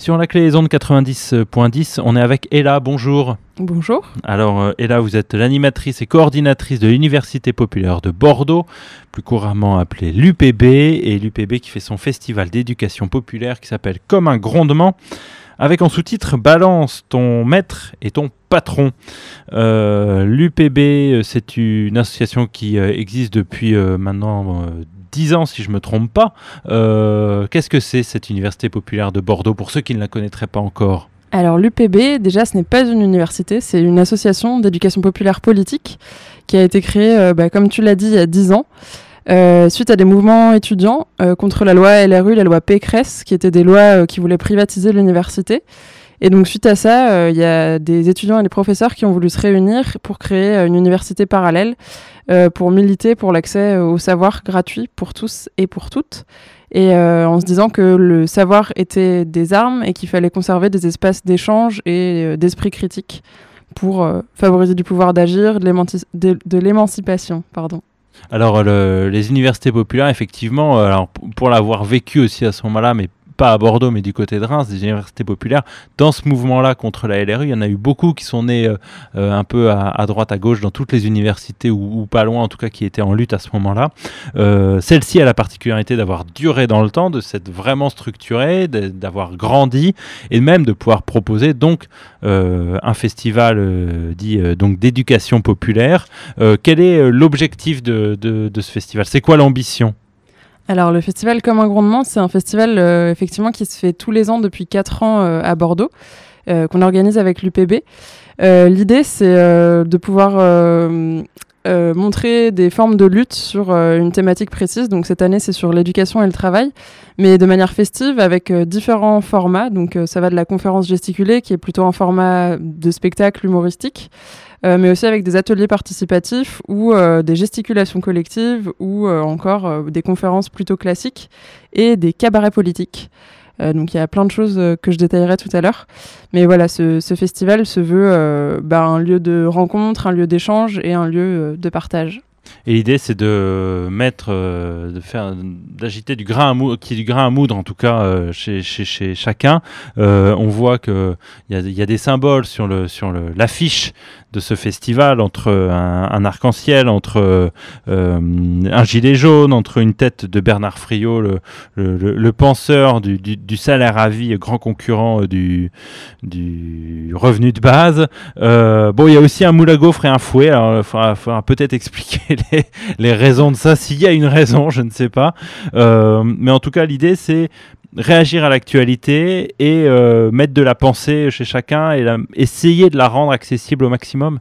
Sur la clé des ondes 90.10, on est avec Ella. Bonjour. Bonjour. Alors, euh, Ella, vous êtes l'animatrice et coordinatrice de l'Université populaire de Bordeaux, plus couramment appelée l'UPB, et l'UPB qui fait son festival d'éducation populaire qui s'appelle Comme un grondement, avec en sous-titre Balance ton maître et ton patron. Euh, L'UPB, c'est une association qui euh, existe depuis euh, maintenant 10 ans, si je ne me trompe pas. Euh, Qu'est-ce que c'est cette université populaire de Bordeaux pour ceux qui ne la connaîtraient pas encore? Alors l'UPB, déjà, ce n'est pas une université, c'est une association d'éducation populaire politique qui a été créée, euh, bah, comme tu l'as dit, il y a 10 ans. Euh, suite à des mouvements étudiants contre la loi LRU, la loi Pécresse, qui étaient des lois qui voulaient privatiser l'université. Et donc suite à ça, euh, il y a des étudiants et des professeurs qui ont voulu se réunir pour créer euh, une université parallèle euh, pour militer pour l'accès au savoir gratuit pour tous et pour toutes. Et en se disant que le savoir était des armes et qu'il fallait conserver des espaces d'échange et d'esprit critique pour favoriser du pouvoir d'agir, de l'émanci- de de l'émancipation. Pardon. Alors, le- les universités populaires, effectivement, alors, pour l'avoir vécu aussi à ce moment-là, mais pas à Bordeaux, mais du côté de Reims, des universités populaires, dans ce mouvement-là contre la LRU, il y en a eu beaucoup qui sont nés euh, euh, un peu à, droite, à gauche, dans toutes les universités, ou, pas loin, en tout cas, qui étaient en lutte à ce moment-là. Euh, Celle-ci a la particularité d'avoir duré dans le temps, de s'être vraiment structurée, d'avoir grandi, et même de pouvoir proposer donc un festival dit donc d'éducation populaire. Quel est l'objectif de ce festival? C'est quoi l'ambition? Alors le festival Comme un grondement, c'est un festival euh, effectivement qui se fait tous les ans depuis 4 ans euh, à Bordeaux, euh, qu'on organise avec l'UPB. Euh, L'idée c'est euh, de pouvoir euh, montrer des formes de lutte sur une thématique précise. Donc cette année c'est sur l'éducation et le travail, mais de manière festive avec différents formats. Donc ça va de la conférence gesticulée qui est plutôt un format de spectacle humoristique. Euh, mais aussi avec des ateliers participatifs ou euh, des gesticulations collectives ou euh, encore des conférences plutôt classiques et des cabarets politiques. Donc il y a plein de choses que je détaillerai tout à l'heure. Mais voilà, ce, ce festival se veut euh, bah, un lieu de rencontre, un lieu d'échange et un lieu de partage. Et l'idée, c'est de mettre, euh, de faire, d'agiter du grain à moudre, qui du grain à moudre en tout cas euh, chez, chez, chacun. Euh, on voit que il y a, des symboles sur le sur l'affiche de ce festival entre un, arc-en-ciel, entre un gilet jaune, entre une tête de Bernard Friot, le, penseur du, salaire à vie, grand concurrent du, revenu de base. Bon, il y a aussi un moule à gaufres et un fouet. Alors, il faudra peut-être expliquer les, raisons de ça, s'il y a une raison, je ne sais pas. Euh, mais en tout cas, l'idée, c'est réagir à l'actualité et euh, mettre de la pensée chez chacun et essayer de la rendre accessible au maximum.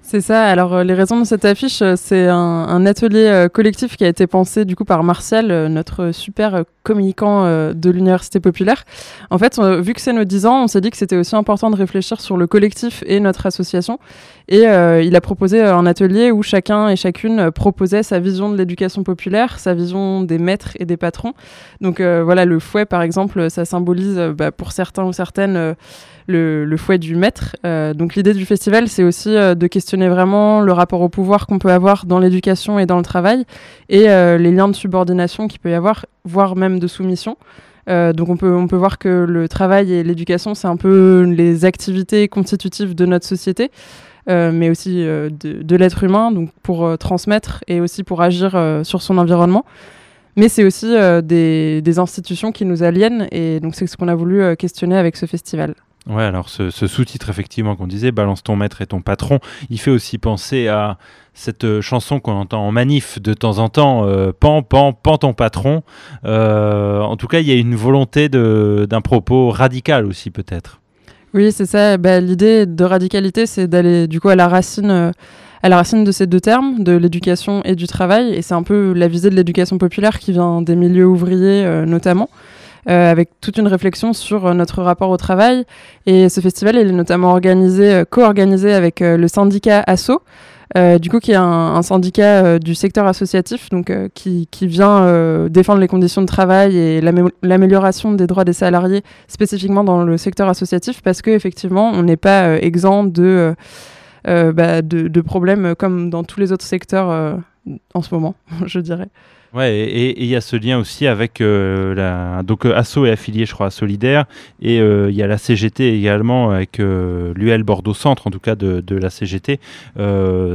C'est ça. Alors euh, les raisons de cette affiche, c'est un, atelier collectif qui a été pensé du coup par Martial, notre super communicant de l'université populaire. En fait, vu que c'est nos 10 ans, on s'est dit que c'était aussi important de réfléchir sur le collectif et notre association. Et euh, il a proposé euh, un atelier où chacun et chacune euh, proposait sa vision de l'éducation populaire, sa vision des maîtres et des patrons. Donc voilà, le fouet par exemple, ça symbolise bah, pour certains ou certaines le, fouet du maître. Donc l'idée du festival, c'est aussi de questionner vraiment le rapport au pouvoir qu'on peut avoir dans l'éducation et dans le travail, et les liens de subordination qu'il peut y avoir, voire même de soumission. Donc on peut, on peut voir que le travail et l'éducation, c'est un peu les activités constitutives de notre société, mais aussi euh, de, l'être humain, donc pour euh, transmettre et aussi pour agir euh, sur son environnement. Mais c'est aussi euh, des, institutions qui nous aliènent, et donc c'est ce qu'on a voulu euh, questionner avec ce festival. Ouais, alors ce, sous-titre, effectivement, qu'on disait, Balance ton maître et ton patron, il fait aussi penser à cette euh, chanson qu'on entend en manif de temps en temps, euh, Pan, pan, pan ton patron. Euh, en tout cas, il y a une volonté d'un propos radical aussi, peut-être. Oui, c'est ça. Bah, L'idée de radicalité, c'est d'aller du coup à la racine, euh, à la racine de ces deux termes, de l'éducation et du travail. Et c'est un peu la visée de l'éducation populaire qui vient des milieux ouvriers euh, notamment, euh, avec toute une réflexion sur notre rapport au travail. Et ce festival, il est notamment organisé, co-organisé avec le syndicat ASSO. Euh, du coup, qui est un, un syndicat euh, du secteur associatif, donc euh, qui, qui vient défendre les conditions de travail et l'amé- l'amélioration des droits des salariés spécifiquement dans le secteur associatif parce que effectivement on n'est pas exempt de, euh, bah, de, de problèmes comme dans tous les autres secteurs euh, en ce moment, je dirais. Ouais, et il y a ce lien aussi avec euh, la. Donc, euh, Asso est affilié, je crois, à Solidaire, et euh, il y a la CGT également avec l'UL Bordeaux Centre, en tout cas de, la CGT.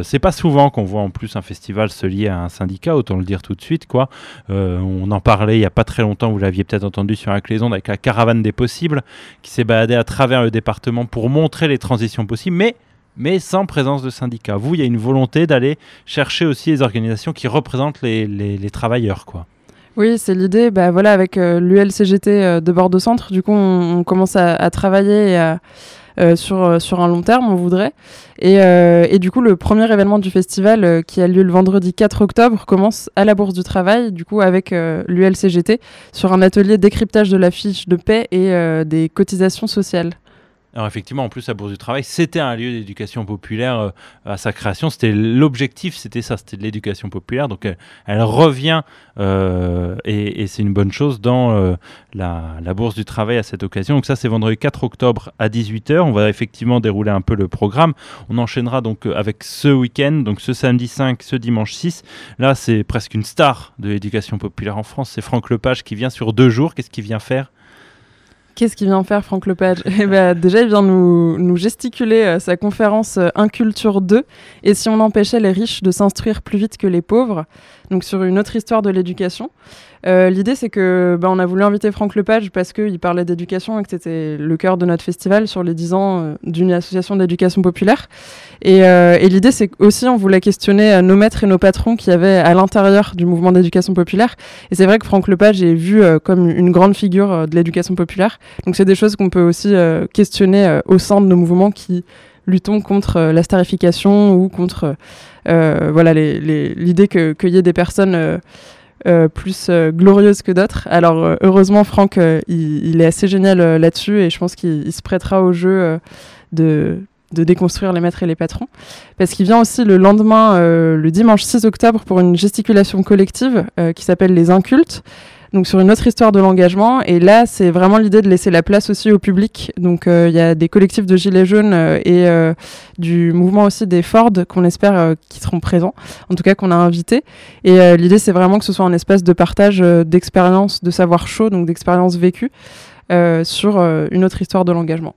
c'est pas souvent qu'on voit en plus un festival se lier à un syndicat, autant le dire tout de suite, quoi. on en parlait il y a pas très longtemps, vous l'aviez peut-être entendu sur un cléson avec la caravane des possibles, qui s'est baladée à travers le département pour montrer les transitions possibles, mais mais sans présence de syndicats. Vous, il y a une volonté d'aller chercher aussi les organisations qui représentent les, les, travailleurs, quoi. Oui, c'est l'idée. Bah, voilà, avec euh, l'ULCGT euh, de Bordeaux Centre, du coup, on, commence à, travailler euh, sur, sur un long terme, on voudrait. Et, et, du coup, le premier événement du festival, qui a lieu le vendredi 4 octobre, commence à la Bourse du Travail, du coup, avec l'ULCGT, sur un atelier décryptage de la fiche de paix et des cotisations sociales. Alors effectivement, en plus, la Bourse du Travail, c'était un lieu d'éducation populaire euh, à sa création. C'était l'objectif, c'était ça, c'était de l'éducation populaire. Donc elle, revient, euh, et, c'est une bonne chose, dans euh, la, la, Bourse du Travail à cette occasion. Donc ça, c'est vendredi 4 octobre à 18h. On va effectivement dérouler un peu le programme. On enchaînera donc avec ce week-end, donc ce samedi 5, ce dimanche 6. Là, c'est presque une star de l'éducation populaire en France. C'est Franck Lepage qui vient sur deux jours. Qu'est-ce qu'il vient faire Qu'est-ce qu'il vient faire, Franck Lepage? Eh ben, Déjà, il vient nous, nous gesticuler euh, sa conférence euh, Inculture 2 et si on empêchait les riches de s'instruire plus vite que les pauvres, donc sur une autre histoire de l'éducation. Euh, l'idée, c'est que bah, on a voulu inviter Franck Lepage parce qu'il parlait d'éducation et que c'était le cœur de notre festival sur les 10 ans euh, d'une association d'éducation populaire. Et, et l'idée, c'est aussi, on voulait questionner nos maîtres et nos patrons qui avaient à l'intérieur du mouvement d'éducation populaire. Et c'est vrai que Franck Lepage est vu comme une grande figure de l'éducation populaire. Donc c'est des choses qu'on peut aussi questionner au sein de nos mouvements qui luttons contre la starification ou contre voilà l'idée qu'il y ait des personnes euh, plus euh, glorieuse que d'autres. Alors euh, heureusement, Franck, il, est assez génial là-dessus et je pense qu'il se prêtera au jeu de, de déconstruire les maîtres et les patrons. Parce qu'il vient aussi le lendemain, le dimanche 6 octobre, pour une gesticulation collective qui s'appelle Les Incultes donc sur une autre histoire de l'engagement. Et là, c'est vraiment l'idée de laisser la place aussi au public. Donc euh, il y a des collectifs de Gilets jaunes euh, et euh, du mouvement aussi des Ford qu'on espère qui seront présents, en tout cas qu'on a invités. Et l'idée, c'est vraiment que ce soit un espace de partage d'expériences, de savoir chaud, donc d'expériences vécues sur une autre histoire de l'engagement.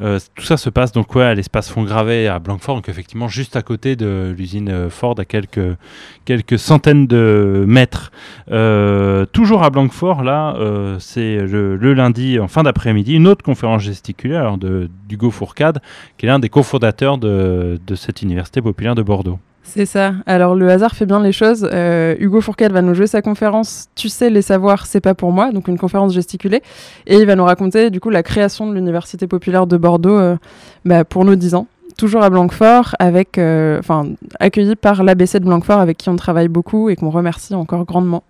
Euh, tout ça se passe donc à l'espace Font-Gravé à Blanquefort, donc effectivement juste à côté de l'usine euh, Ford, à quelques, quelques centaines de mètres. Euh, toujours à Blanquefort, là, c'est le, lundi en fin d'après-midi, une autre conférence gesticulaire d'Hugo Fourcade, qui est l'un des cofondateurs de, de cette université populaire de Bordeaux. C'est ça. Alors le hasard fait bien les choses. Euh, Hugo Fourcade va nous jouer sa conférence Tu sais les savoirs, c'est pas pour moi, donc une conférence gesticulée, et il va nous raconter du coup la création de l'université populaire de Bordeaux euh, bah, pour nos 10 ans. Toujours à Blanquefort, avec, euh, enfin, accueilli par l'ABC de Blanquefort, avec qui on travaille beaucoup et qu'on remercie encore grandement.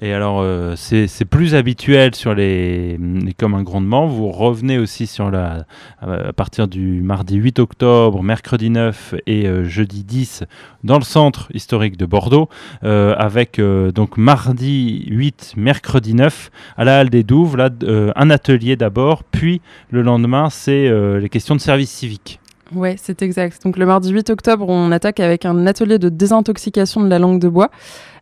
Et alors, euh, c'est plus habituel sur les, les communs grondements. Vous revenez aussi sur la, à partir du mardi 8 octobre, mercredi 9 et euh, jeudi 10 dans le centre historique de Bordeaux, euh, avec donc mardi 8, mercredi 9 à la Halle des Douves, là, un atelier d'abord, puis le lendemain, c'est les questions de service civique. Ouais, c'est exact. Donc le mardi 8 octobre, on attaque avec un atelier de désintoxication de la langue de bois.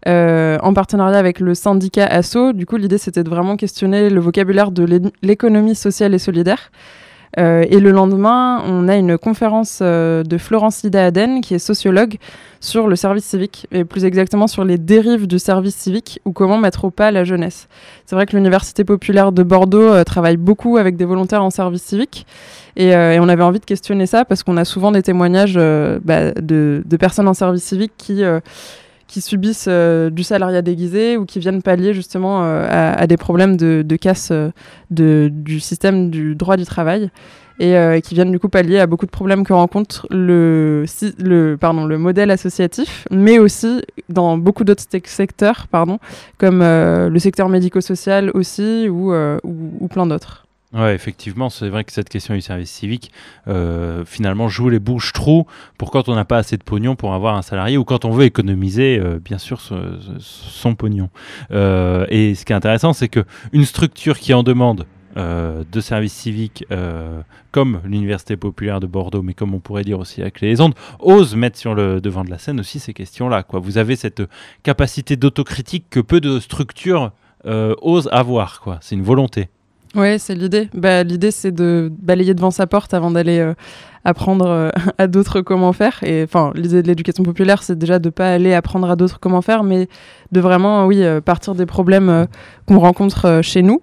Euh, en partenariat avec le syndicat ASSO. Du coup, l'idée, c'était de vraiment questionner le vocabulaire de l'économie sociale et solidaire. Euh, et le lendemain, on a une conférence euh, de Florence Ida Aden, qui est sociologue, sur le service civique, et plus exactement sur les dérives du service civique ou comment mettre au pas la jeunesse. C'est vrai que l'Université populaire de Bordeaux travaille beaucoup avec des volontaires en service civique, et, on avait envie de questionner ça parce qu'on a souvent des témoignages bah, de, personnes en service civique qui qui subissent euh, du salariat déguisé ou qui viennent pallier justement euh, à, des problèmes de, casse euh, du système du droit du travail et qui viennent du coup pallier à beaucoup de problèmes que rencontre le, le, pardon, le modèle associatif, mais aussi dans beaucoup d'autres secteurs, pardon, comme le secteur médico-social aussi ou, ou plein d'autres. Ouais, effectivement, c'est vrai que cette question du service civique, euh, finalement, joue les bouches trous pour quand on n'a pas assez de pognon pour avoir un salarié ou quand on veut économiser, euh, bien sûr, son, pognon. Euh, et ce qui est intéressant, c'est que une structure qui en demande de services civiques comme l'Université populaire de Bordeaux, mais comme on pourrait dire aussi avec les ondes, osent mettre sur le devant de la scène aussi ces questions-là. Vous avez cette capacité d'autocritique que peu de structures osent avoir. C'est une volonté. Oui, c'est l'idée. Bah, l'idée, c'est de balayer devant sa porte avant d'aller euh, apprendre euh, à d'autres comment faire. Et enfin, l'idée de l'éducation populaire, c'est déjà de pas aller apprendre à d'autres comment faire, mais de vraiment, oui, euh, partir des problèmes qu'on rencontre chez nous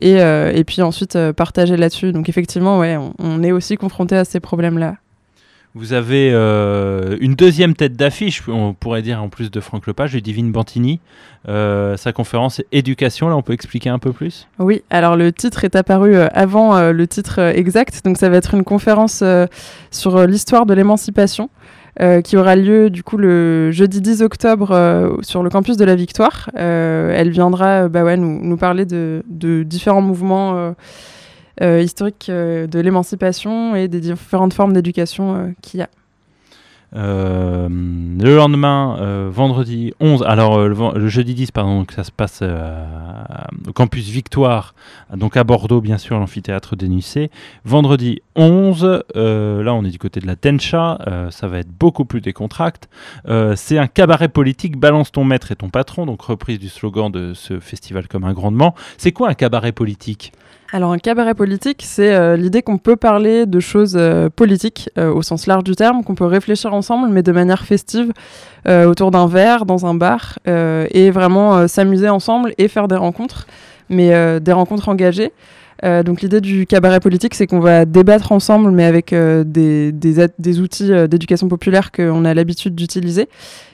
et, et puis ensuite partager là-dessus. Donc effectivement, ouais, on est aussi confronté à ces problèmes-là. Vous avez euh, une deuxième tête d'affiche, on pourrait dire en plus de Franck Lepage, de Divine Bantini. Euh, sa conférence Éducation, là on peut expliquer un peu plus? Oui, alors le titre est apparu euh, avant le titre exact, donc ça va être une conférence sur l'histoire de l'émancipation. qui aura lieu du coup le jeudi 10 octobre sur le campus de la Victoire. elle viendra bah nous, parler de, différents mouvements historique euh, de l'émancipation et des différentes formes d'éducation euh, qu'il y a. le lendemain, vendredi 11, alors le, jeudi 10, pardon, ça se passe au campus Victoire, donc à Bordeaux, bien sûr, l'amphithéâtre Denussé. Vendredi 11, là on est du côté de la Tencha, ça va être beaucoup plus décontracte. c'est un cabaret politique, balance ton maître et ton patron, donc reprise du slogan de ce festival comme un grandement. C'est quoi un cabaret politique? Alors un cabaret politique, c'est euh, l'idée qu'on peut parler de choses euh, politiques euh, au sens large du terme, qu'on peut réfléchir ensemble, mais de manière festive, autour d'un verre, dans un bar, et vraiment s'amuser ensemble et faire des rencontres, mais des rencontres engagées. donc l'idée du cabaret politique, c'est qu'on va débattre ensemble, mais avec des, des, des, outils d'éducation populaire qu'on a l'habitude d'utiliser.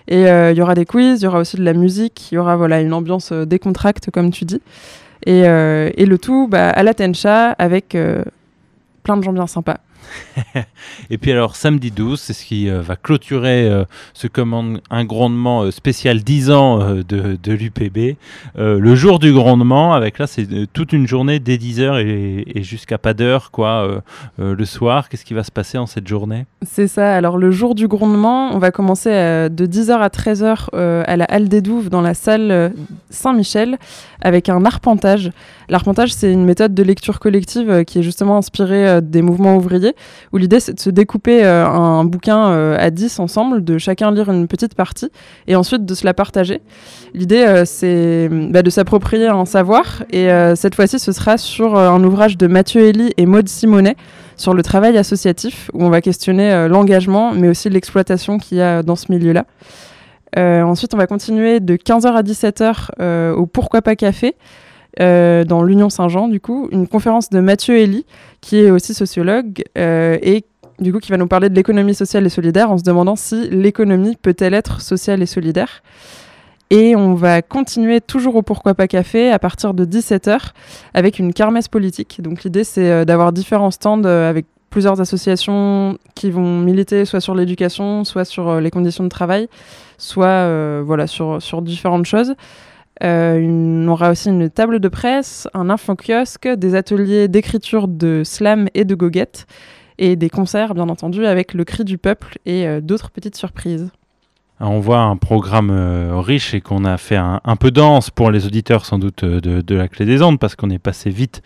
Et il y aura des quiz, il y aura aussi de la musique, il y aura voilà, une ambiance décontracte, comme tu dis. Et, euh, et le tout bah, à la Tencha avec euh, plein de gens bien sympas. et puis alors samedi 12, c'est ce qui euh, va clôturer euh, ce commande, un grondement euh, spécial 10 ans de, l'UPB. le jour du grondement, avec là c'est toute une journée dès 10h et, jusqu'à pas d'heure quoi le soir. Qu'est-ce qui va se passer en cette journée? C'est ça, alors le jour du grondement, on va commencer de 10h à 13h à la Halle des Douves dans la salle Saint-Michel avec un arpentage. L'arpentage c'est une méthode de lecture collective qui est justement inspirée des mouvements ouvriers où l'idée c'est de se découper euh, un, bouquin euh, à 10 ensemble, de chacun lire une petite partie et ensuite de se la partager. L'idée euh, c'est bah, de s'approprier un savoir et cette fois-ci ce sera sur un ouvrage de Mathieu Elie et Maude Simonet sur le travail associatif où on va questionner l'engagement mais aussi l'exploitation qu'il y a dans ce milieu-là. ensuite, on va continuer de 15h à 17h au Pourquoi pas Café, dans l'Union Saint-Jean, du coup, une conférence de Mathieu Elie, qui est aussi sociologue, euh, et du coup qui va nous parler de l'économie sociale et solidaire en se demandant si l'économie peut-elle être sociale et solidaire. Et on va continuer toujours au Pourquoi pas Café à partir de 17h avec une kermesse politique. Donc l'idée c'est euh, d'avoir différents stands avec plusieurs associations qui vont militer soit sur l'éducation, soit sur les conditions de travail, soit voilà, sur, sur différentes choses. Euh, on aura aussi une table de presse, un info-kiosque, des ateliers d'écriture de slam et de goguette, et des concerts, bien entendu, avec le cri du peuple et euh, d'autres petites surprises. On voit un programme euh, riche et qu'on a fait un, peu dense pour les auditeurs sans doute de, la clé des ondes parce qu'on est passé vite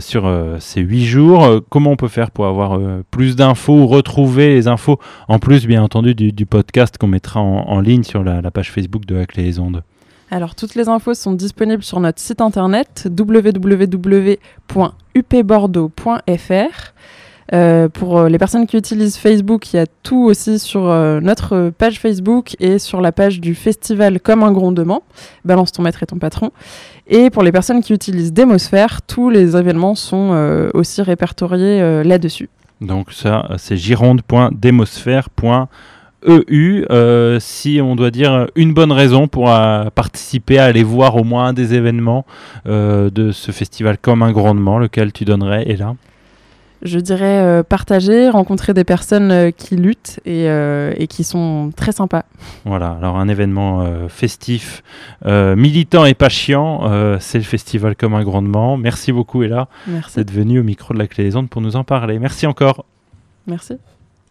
sur ces huit jours. comment on peut faire pour avoir plus d'infos, retrouver les infos, en plus bien entendu du, podcast qu'on mettra en, ligne sur la, la, page Facebook de la clé des ondes? Alors, toutes les infos sont disponibles sur notre site internet www.upbordeaux.fr. Euh, pour euh, les personnes qui utilisent Facebook, il y a tout aussi sur euh, notre page Facebook et sur la page du festival Comme un grondement. Balance ton maître et ton patron. Et pour les personnes qui utilisent Démosphère, tous les événements sont aussi répertoriés là-dessus. Donc ça, c'est gironde.démosphère.fr EU, euh, si on doit dire une bonne raison pour euh, participer à aller voir au moins un des événements euh, de ce festival comme un grandement, lequel tu donnerais, et là je dirais partager, rencontrer des personnes qui luttent et, et, qui sont très sympas. Voilà, alors un événement festif, militant et pas chiant, c'est le festival comme un grandement. Merci beaucoup Ella d'être venue au micro de la Clé des Ondes pour nous en parler. Merci encore. Merci.